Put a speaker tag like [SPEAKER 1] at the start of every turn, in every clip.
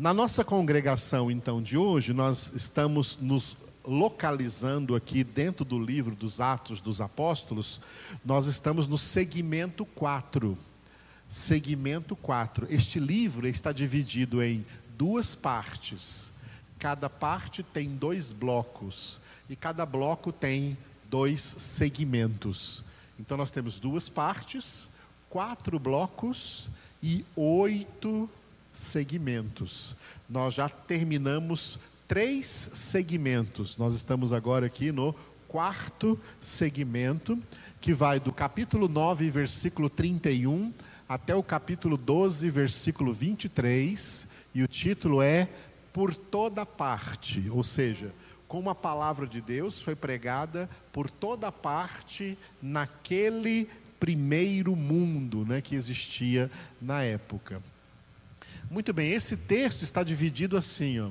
[SPEAKER 1] Na nossa congregação, então, de hoje, nós estamos nos localizando aqui dentro do livro dos Atos dos Apóstolos, nós estamos no segmento 4. Segmento 4. Este livro está dividido em duas partes. Cada parte tem dois blocos e cada bloco tem dois segmentos. Então nós temos duas partes, quatro blocos e oito segmentos. Nós já terminamos três segmentos. Nós estamos agora aqui no quarto segmento, que vai do capítulo 9, versículo 31, até o capítulo 12, versículo 23, e o título é Por toda parte, ou seja, como a palavra de Deus foi pregada por toda parte naquele primeiro mundo né, que existia na época. Muito bem, esse texto está dividido assim, ó,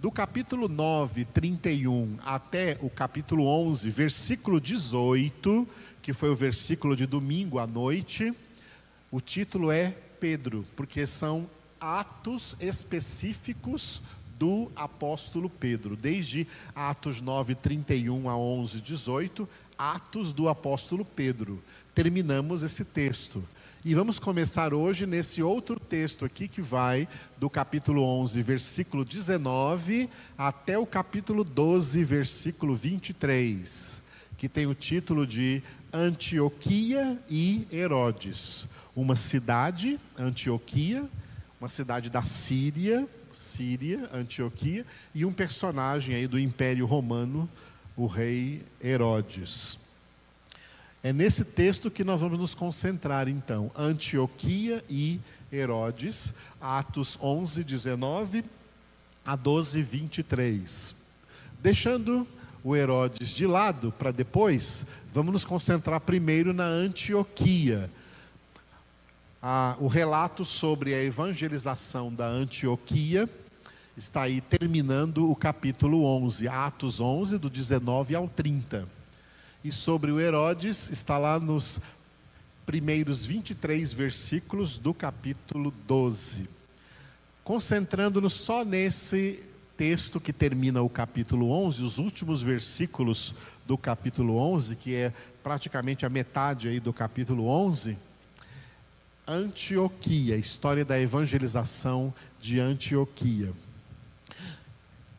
[SPEAKER 1] do capítulo 9, 31 até o capítulo 11, versículo 18, que foi o versículo de domingo à noite, o título é Pedro, porque são atos específicos do apóstolo Pedro, desde Atos 9, 31 a 11, 18, Atos do apóstolo Pedro. Terminamos esse texto. E vamos começar hoje nesse outro texto aqui que vai do capítulo 11, versículo 19, até o capítulo 12, versículo 23, que tem o título de Antioquia e Herodes. Uma cidade, Antioquia, uma cidade da Síria, Síria, Antioquia, e um personagem aí do Império Romano, o rei Herodes. É nesse texto que nós vamos nos concentrar, então. Antioquia e Herodes, Atos 11, 19 a 12, 23. Deixando o Herodes de lado para depois, vamos nos concentrar primeiro na Antioquia. Ah, o relato sobre a evangelização da Antioquia está aí terminando o capítulo 11, Atos 11, do 19 ao 30. E sobre o Herodes, está lá nos primeiros 23 versículos do capítulo 12. Concentrando-nos só nesse texto que termina o capítulo 11, os últimos versículos do capítulo 11, que é praticamente a metade aí do capítulo 11. Antioquia, história da evangelização de Antioquia.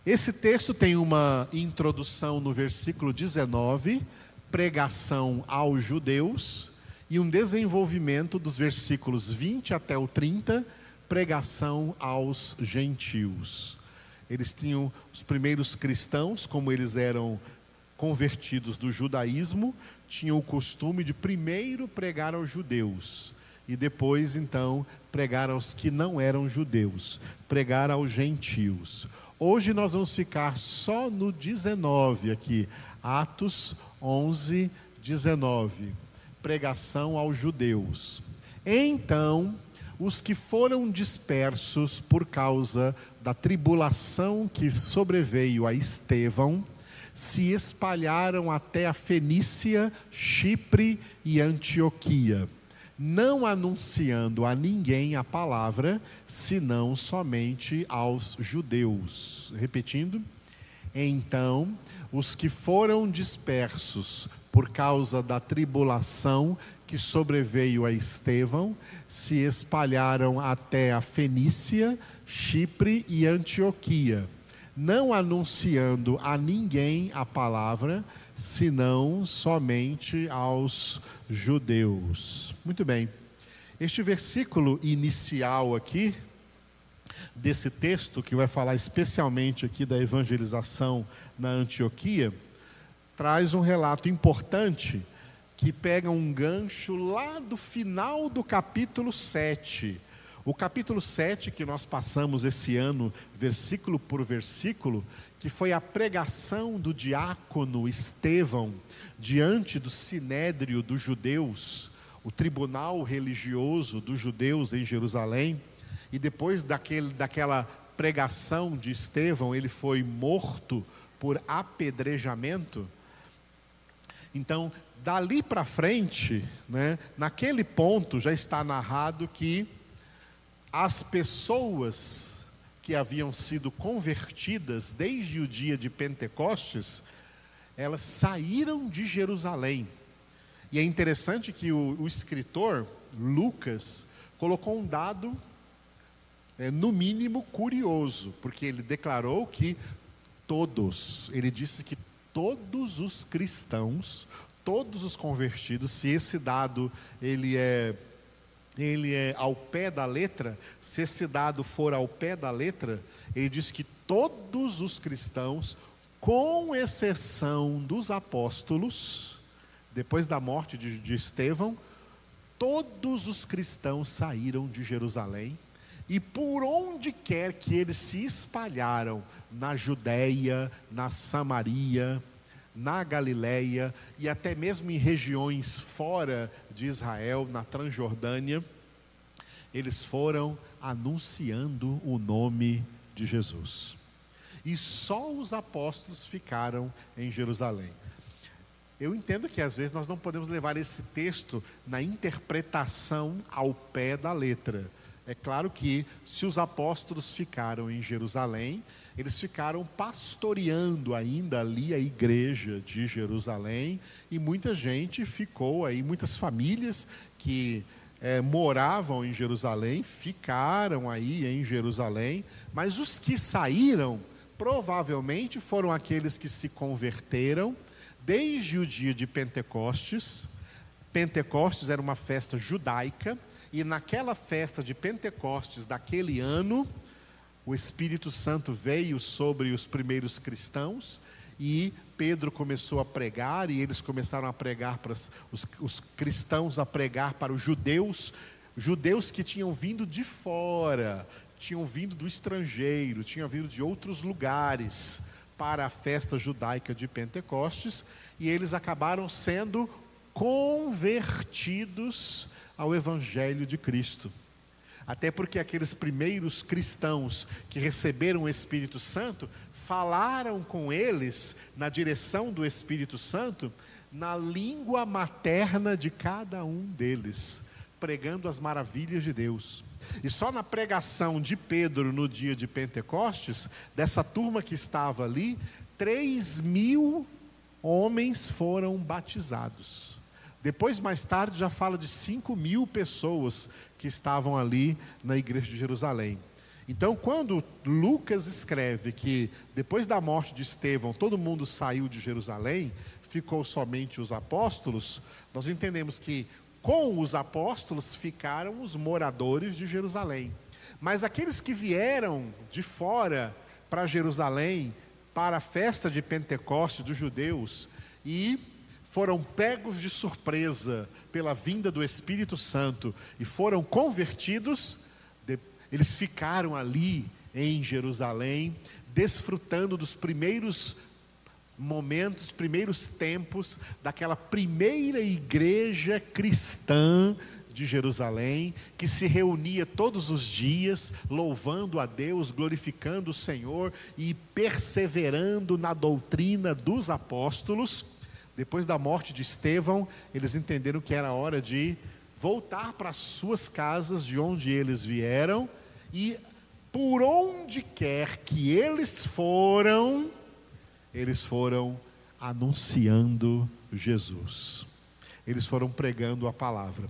[SPEAKER 1] Esse texto tem uma introdução no versículo 19, pregação aos judeus e um desenvolvimento dos versículos 20 até o 30, pregação aos gentios. Eles tinham os primeiros cristãos, como eles eram convertidos do judaísmo, tinham o costume de primeiro pregar aos judeus e depois então pregar aos que não eram judeus, pregar aos gentios. Hoje nós vamos ficar só no 19 aqui, Atos 11, 19. Pregação aos judeus. Então, os que foram dispersos por causa da tribulação que sobreveio a Estevão, se espalharam até a Fenícia, Chipre e Antioquia, não anunciando a ninguém a palavra, senão somente aos judeus. Repetindo. Então, os que foram dispersos por causa da tribulação que sobreveio a Estevão se espalharam até a Fenícia, Chipre e Antioquia, não anunciando a ninguém a palavra, senão somente aos judeus. Muito bem. Este versículo inicial aqui, desse texto, que vai falar especialmente aqui da evangelização na Antioquia, traz um relato importante que pega um gancho lá do final do capítulo 7. O capítulo 7 que nós passamos esse ano, versículo por versículo, que foi a pregação do diácono Estevão diante do sinédrio dos judeus, o tribunal religioso dos judeus em Jerusalém e depois daquele, daquela pregação de Estevão, ele foi morto por apedrejamento. Então, dali para frente, né, naquele ponto já está narrado que as pessoas que haviam sido convertidas desde o dia de Pentecostes, elas saíram de Jerusalém. E é interessante que o, o escritor, Lucas, colocou um dado, é, no mínimo, curioso, porque ele declarou que todos, ele disse que todos os cristãos, todos os convertidos, se esse dado ele é ele é ao pé da letra, se esse dado for ao pé da letra, ele diz que todos os cristãos, com exceção dos apóstolos, depois da morte de, de Estevão, todos os cristãos saíram de Jerusalém e por onde quer que eles se espalharam, na Judéia, na Samaria, na Galiléia e até mesmo em regiões fora de Israel, na Transjordânia, eles foram anunciando o nome de Jesus. E só os apóstolos ficaram em Jerusalém. Eu entendo que às vezes nós não podemos levar esse texto na interpretação ao pé da letra. É claro que se os apóstolos ficaram em Jerusalém, eles ficaram pastoreando ainda ali a igreja de Jerusalém e muita gente ficou aí, muitas famílias que é, moravam em Jerusalém ficaram aí em Jerusalém, mas os que saíram provavelmente foram aqueles que se converteram desde o dia de Pentecostes. Pentecostes era uma festa judaica, e naquela festa de Pentecostes daquele ano, o Espírito Santo veio sobre os primeiros cristãos e Pedro começou a pregar e eles começaram a pregar para os, os, cristãos a pregar para os judeus, judeus que tinham vindo de fora, tinham vindo do estrangeiro, tinham vindo de outros lugares para a festa judaica de Pentecostes e eles acabaram sendo convertidos ao Evangelho de Cristo. Até porque aqueles primeiros cristãos que receberam o Espírito Santo falaram com eles na direção do Espírito Santo na língua materna de cada um deles, pregando as maravilhas de Deus. E só na pregação de Pedro no dia de Pentecostes, dessa turma que estava ali, três mil homens foram batizados. Depois, mais tarde, já fala de cinco mil pessoas que estavam ali na igreja de Jerusalém. Então, quando Lucas escreve que depois da morte de Estevão todo mundo saiu de Jerusalém, ficou somente os apóstolos, nós entendemos que com os apóstolos ficaram os moradores de Jerusalém. Mas aqueles que vieram de fora para Jerusalém, para a festa de Pentecostes dos judeus, e foram pegos de surpresa pela vinda do Espírito Santo e foram convertidos, eles ficaram ali em Jerusalém, desfrutando dos primeiros momentos, primeiros tempos daquela primeira igreja cristã de Jerusalém, que se reunia todos os dias, louvando a Deus, glorificando o Senhor e perseverando na doutrina dos apóstolos. Depois da morte de Estevão, eles entenderam que era hora de voltar para as suas casas, de onde eles vieram, e por onde quer que eles foram, eles foram anunciando Jesus. Eles foram pregando a palavra.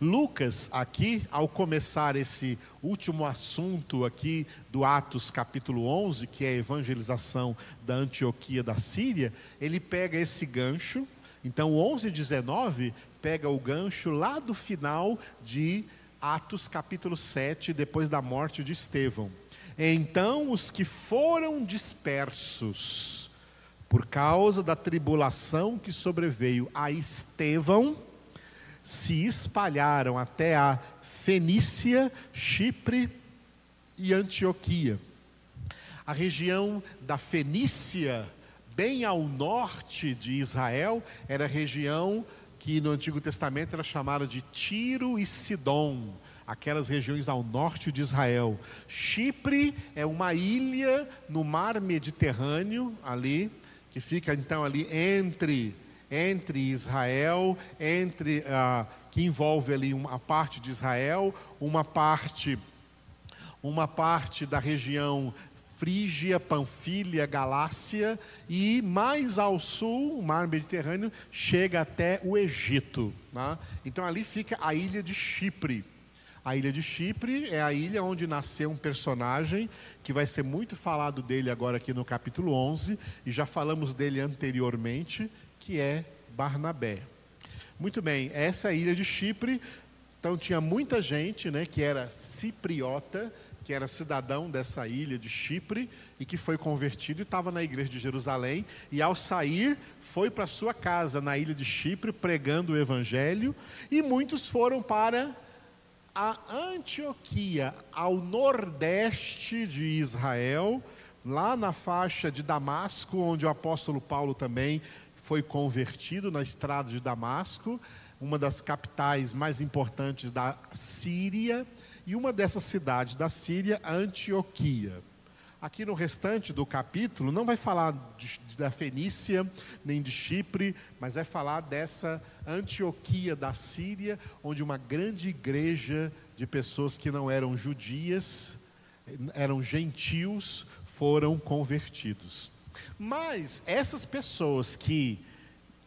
[SPEAKER 1] Lucas, aqui, ao começar esse último assunto aqui do Atos capítulo 11, que é a evangelização da Antioquia da Síria, ele pega esse gancho, então 11 e 19 pega o gancho lá do final de Atos capítulo 7, depois da morte de Estevão. Então os que foram dispersos por causa da tribulação que sobreveio a Estevão, se espalharam até a Fenícia, Chipre e Antioquia. A região da Fenícia, bem ao norte de Israel, era a região que no Antigo Testamento era chamada de Tiro e Sidom, aquelas regiões ao norte de Israel. Chipre é uma ilha no mar Mediterrâneo, ali, que fica então ali entre entre Israel, entre ah, que envolve ali uma parte de Israel, uma parte uma parte da região Frígia, Panfilha, Galácia e mais ao sul, o mar Mediterrâneo, chega até o Egito. Né? Então ali fica a ilha de Chipre. A ilha de Chipre é a ilha onde nasceu um personagem que vai ser muito falado dele agora aqui no capítulo 11, e já falamos dele anteriormente, que é Barnabé. Muito bem, essa é ilha de Chipre, então tinha muita gente né, que era cipriota, que era cidadão dessa ilha de Chipre e que foi convertido e estava na igreja de Jerusalém. E ao sair, foi para sua casa na ilha de Chipre pregando o evangelho. E muitos foram para a Antioquia, ao nordeste de Israel, lá na faixa de Damasco, onde o apóstolo Paulo também foi convertido na estrada de Damasco, uma das capitais mais importantes da Síria e uma dessas cidades da Síria, Antioquia. Aqui no restante do capítulo, não vai falar de, da Fenícia, nem de Chipre, mas vai falar dessa Antioquia da Síria, onde uma grande igreja de pessoas que não eram judias, eram gentios, foram convertidos. Mas essas pessoas que,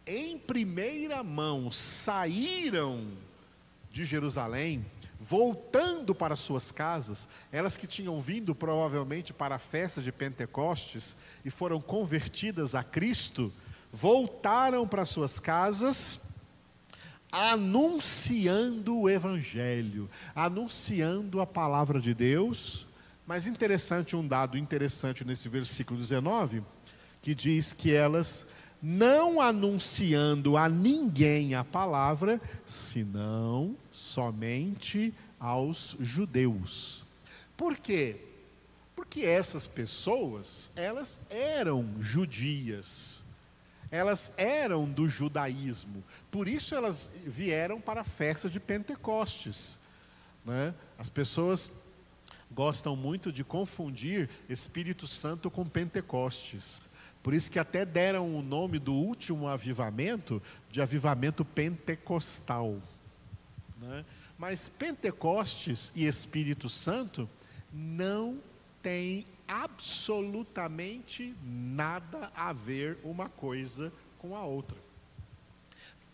[SPEAKER 1] em primeira mão, saíram de Jerusalém, voltando para suas casas, elas que tinham vindo provavelmente para a festa de Pentecostes e foram convertidas a Cristo, voltaram para suas casas anunciando o Evangelho, anunciando a palavra de Deus. Mas interessante, um dado interessante nesse versículo 19, que diz que elas não anunciando a ninguém a palavra, senão somente aos judeus. Por quê? Porque essas pessoas, elas eram judias. Elas eram do judaísmo. Por isso elas vieram para a festa de Pentecostes. Né? As pessoas gostam muito de confundir Espírito Santo com Pentecostes. Por isso que até deram o nome do último avivamento de avivamento pentecostal. Né? Mas Pentecostes e Espírito Santo não têm absolutamente nada a ver uma coisa com a outra.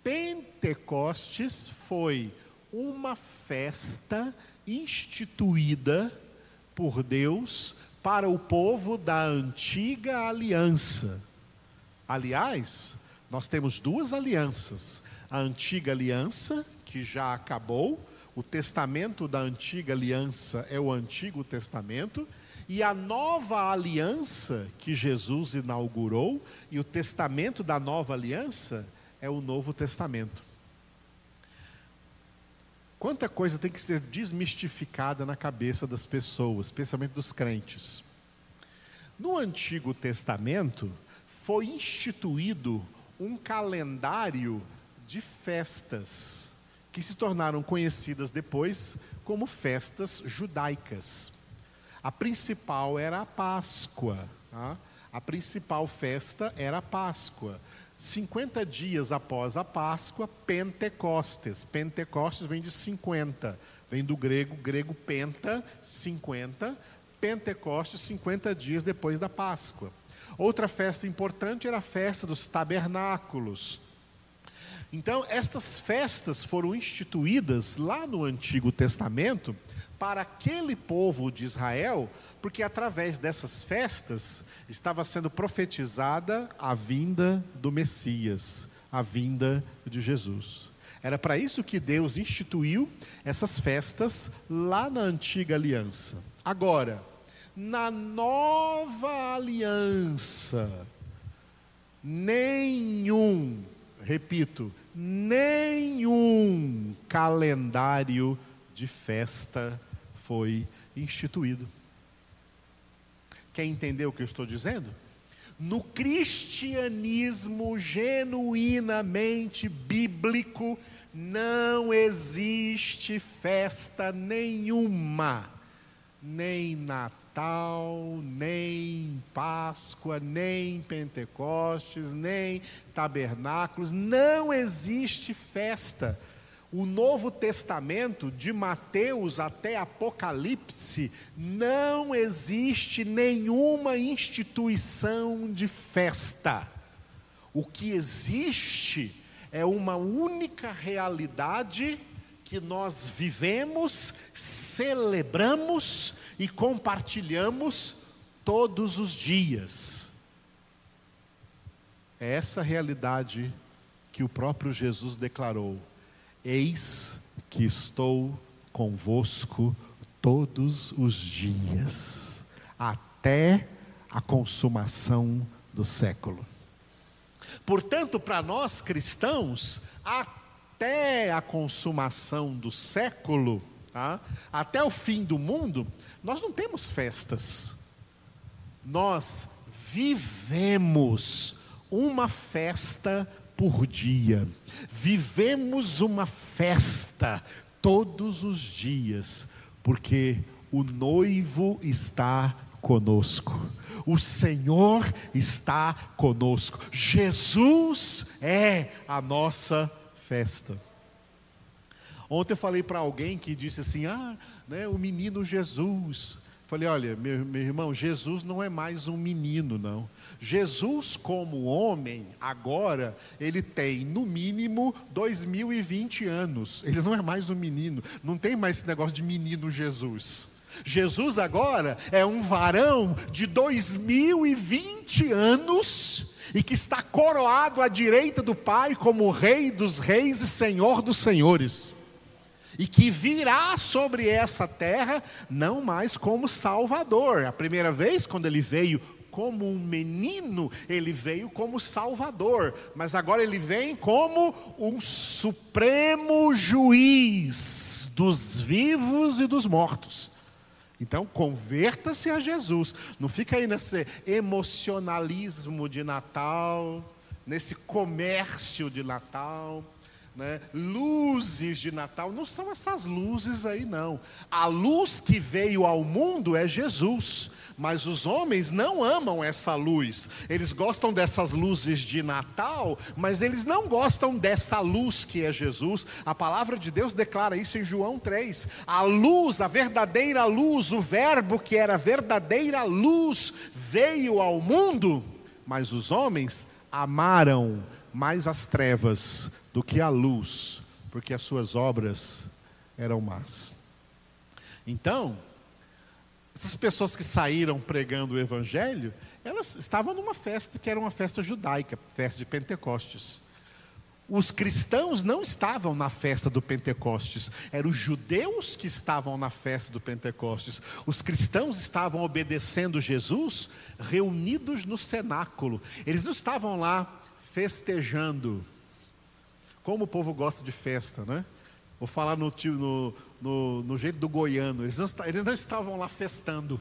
[SPEAKER 1] Pentecostes foi uma festa instituída por Deus para o povo da antiga aliança. Aliás, nós temos duas alianças: a antiga aliança, que já acabou, o testamento da antiga aliança é o Antigo Testamento, e a nova aliança que Jesus inaugurou, e o testamento da nova aliança é o Novo Testamento. Quanta coisa tem que ser desmistificada na cabeça das pessoas, especialmente dos crentes. No Antigo Testamento, foi instituído um calendário de festas, que se tornaram conhecidas depois como festas judaicas. A principal era a Páscoa. Tá? A principal festa era a Páscoa. 50 dias após a Páscoa, Pentecostes. Pentecostes vem de 50, vem do grego, grego penta, 50. Pentecostes, 50 dias depois da Páscoa. Outra festa importante era a festa dos tabernáculos. Então, estas festas foram instituídas lá no Antigo Testamento para aquele povo de Israel, porque através dessas festas estava sendo profetizada a vinda do Messias, a vinda de Jesus. Era para isso que Deus instituiu essas festas lá na antiga aliança. Agora, na nova aliança, nenhum, repito, nenhum calendário de festa foi instituído. Quer entender o que eu estou dizendo? No cristianismo genuinamente bíblico, não existe festa nenhuma, nem Natal, nem Páscoa, nem Pentecostes, nem tabernáculos, não existe festa o Novo Testamento, de Mateus até Apocalipse, não existe nenhuma instituição de festa. O que existe é uma única realidade que nós vivemos, celebramos e compartilhamos todos os dias. É essa realidade que o próprio Jesus declarou: Eis que estou convosco todos os dias, até a consumação do século. Portanto, para nós cristãos, até a consumação do século, tá? até o fim do mundo, nós não temos festas. Nós vivemos uma festa por dia. Vivemos uma festa todos os dias, porque o noivo está conosco. O Senhor está conosco. Jesus é a nossa festa. Ontem eu falei para alguém que disse assim: ah, né, o menino Jesus. Falei, olha, meu, meu, irmão, Jesus não é mais um menino, não. Jesus, como homem, agora, ele tem, no mínimo, 2020 anos. Ele não é mais um menino. Não tem mais esse negócio de menino Jesus. Jesus agora é um varão de 2020 anos e que está coroado à direita do Pai como Rei dos Reis e Senhor dos Senhores. E que virá sobre essa terra não mais como Salvador. A primeira vez, quando ele veio como um menino, ele veio como Salvador, mas agora ele vem como um supremo juiz dos vivos e dos mortos. Então, converta-se a Jesus. Não fica aí nesse emocionalismo de Natal, nesse comércio de Natal. Né? Luzes de Natal, não são essas luzes aí, não. A luz que veio ao mundo é Jesus. Mas os homens não amam essa luz. Eles gostam dessas luzes de Natal, mas eles não gostam dessa luz que é Jesus. A palavra de Deus declara isso em João 3. A luz, a verdadeira luz, o Verbo que era verdadeira luz, veio ao mundo, mas os homens amaram mais as trevas do que a luz, porque as suas obras eram más. Então, essas pessoas que saíram pregando o evangelho, elas estavam numa festa que era uma festa judaica, festa de Pentecostes. Os cristãos não estavam na festa do Pentecostes, eram os judeus que estavam na festa do Pentecostes. Os cristãos estavam obedecendo Jesus reunidos no cenáculo. Eles não estavam lá festejando. Como o povo gosta de festa, né? Vou falar no, no, no, no jeito do goiano. Eles não, eles não estavam lá festando.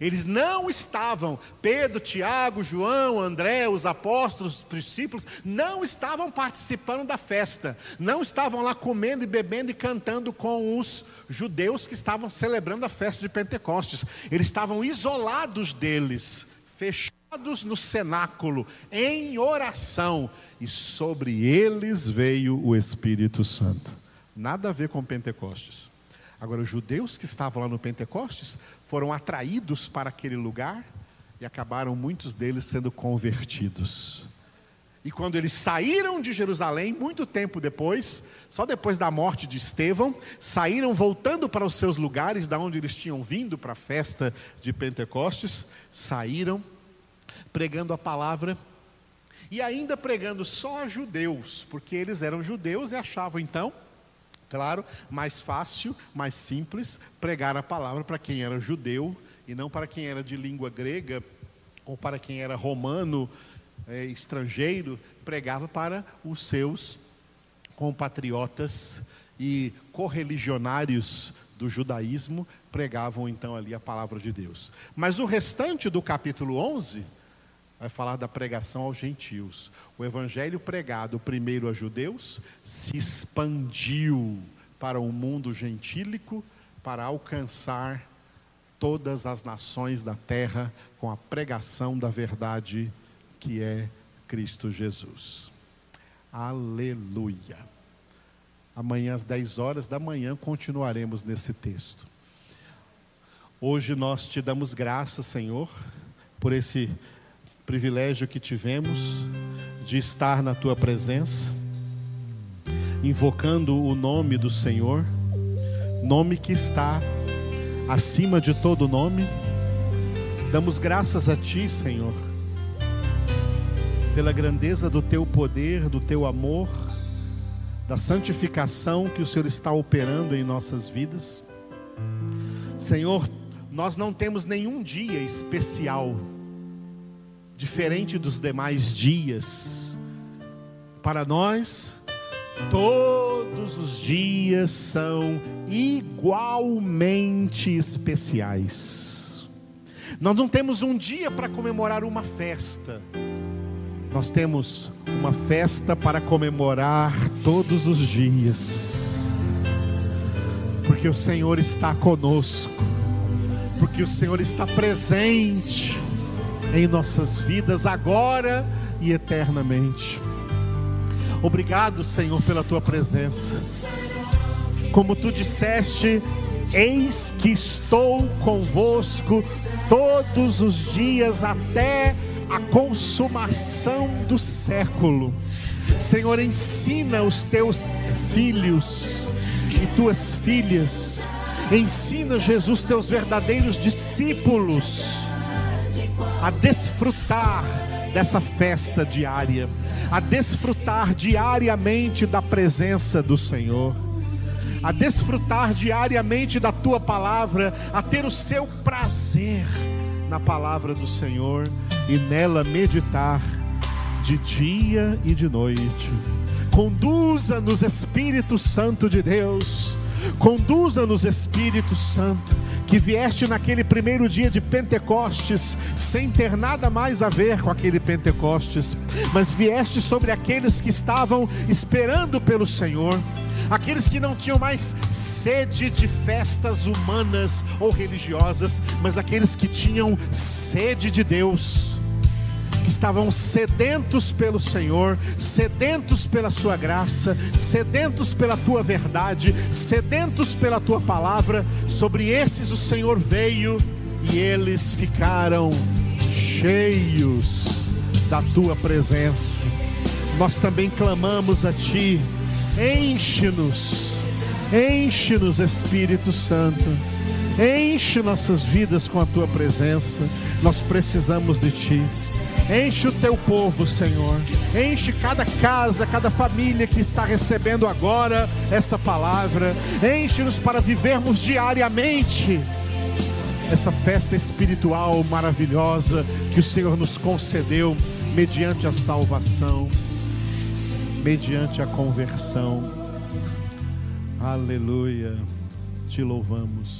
[SPEAKER 1] Eles não estavam, Pedro, Tiago, João, André, os apóstolos, os discípulos, não estavam participando da festa, não estavam lá comendo e bebendo e cantando com os judeus que estavam celebrando a festa de Pentecostes. Eles estavam isolados deles, fechados no cenáculo, em oração, e sobre eles veio o Espírito Santo. Nada a ver com Pentecostes. Agora, os judeus que estavam lá no Pentecostes foram atraídos para aquele lugar e acabaram muitos deles sendo convertidos. E quando eles saíram de Jerusalém, muito tempo depois, só depois da morte de Estevão, saíram voltando para os seus lugares, da onde eles tinham vindo para a festa de Pentecostes, saíram pregando a palavra e ainda pregando só a judeus, porque eles eram judeus e achavam então Claro, mais fácil, mais simples pregar a palavra para quem era judeu e não para quem era de língua grega ou para quem era romano, é, estrangeiro, pregava para os seus compatriotas e correligionários do judaísmo pregavam então ali a palavra de Deus. Mas o restante do capítulo 11 vai falar da pregação aos gentios. O evangelho pregado primeiro a judeus se expandiu para o mundo gentílico para alcançar todas as nações da terra com a pregação da verdade que é Cristo Jesus. Aleluia. Amanhã, às 10 horas da manhã, continuaremos nesse texto. Hoje nós te damos graças, Senhor, por esse privilégio que tivemos de estar na tua presença, invocando o nome do Senhor, nome que está acima de todo nome. Damos graças a ti, Senhor, pela grandeza do teu poder, do teu amor, da santificação que o Senhor está operando em nossas vidas. Senhor, nós não temos nenhum dia especial, diferente dos demais dias. Para nós, todos os dias são igualmente especiais. Nós não temos um dia para comemorar uma festa, nós temos uma festa para comemorar todos os dias, porque o Senhor está conosco porque o Senhor está presente em nossas vidas agora e eternamente. Obrigado, Senhor, pela tua presença. Como tu disseste, eis que estou convosco todos os dias até a consumação do século. Senhor, ensina os teus filhos e tuas filhas Ensina, Jesus, teus verdadeiros discípulos a desfrutar dessa festa diária, a desfrutar diariamente da presença do Senhor, a desfrutar diariamente da tua palavra, a ter o seu prazer na palavra do Senhor e nela meditar de dia e de noite. Conduza-nos, Espírito Santo de Deus Conduza-nos, Espírito Santo, que vieste naquele primeiro dia de Pentecostes, sem ter nada mais a ver com aquele Pentecostes, mas vieste sobre aqueles que estavam esperando pelo Senhor, aqueles que não tinham mais sede de festas humanas ou religiosas, mas aqueles que tinham sede de Deus estavam sedentos pelo Senhor, sedentos pela Sua graça, sedentos pela Tua verdade, sedentos pela Tua palavra. Sobre esses o Senhor veio e eles ficaram cheios da Tua presença. Nós também clamamos a Ti, enche-nos, enche-nos, Espírito Santo. Enche nossas vidas com a tua presença. Nós precisamos de ti. Enche o teu povo, Senhor. Enche cada casa, cada família que está recebendo agora essa palavra. Enche-nos para vivermos diariamente essa festa espiritual maravilhosa que o Senhor nos concedeu mediante a salvação, mediante a conversão. Aleluia. Te louvamos.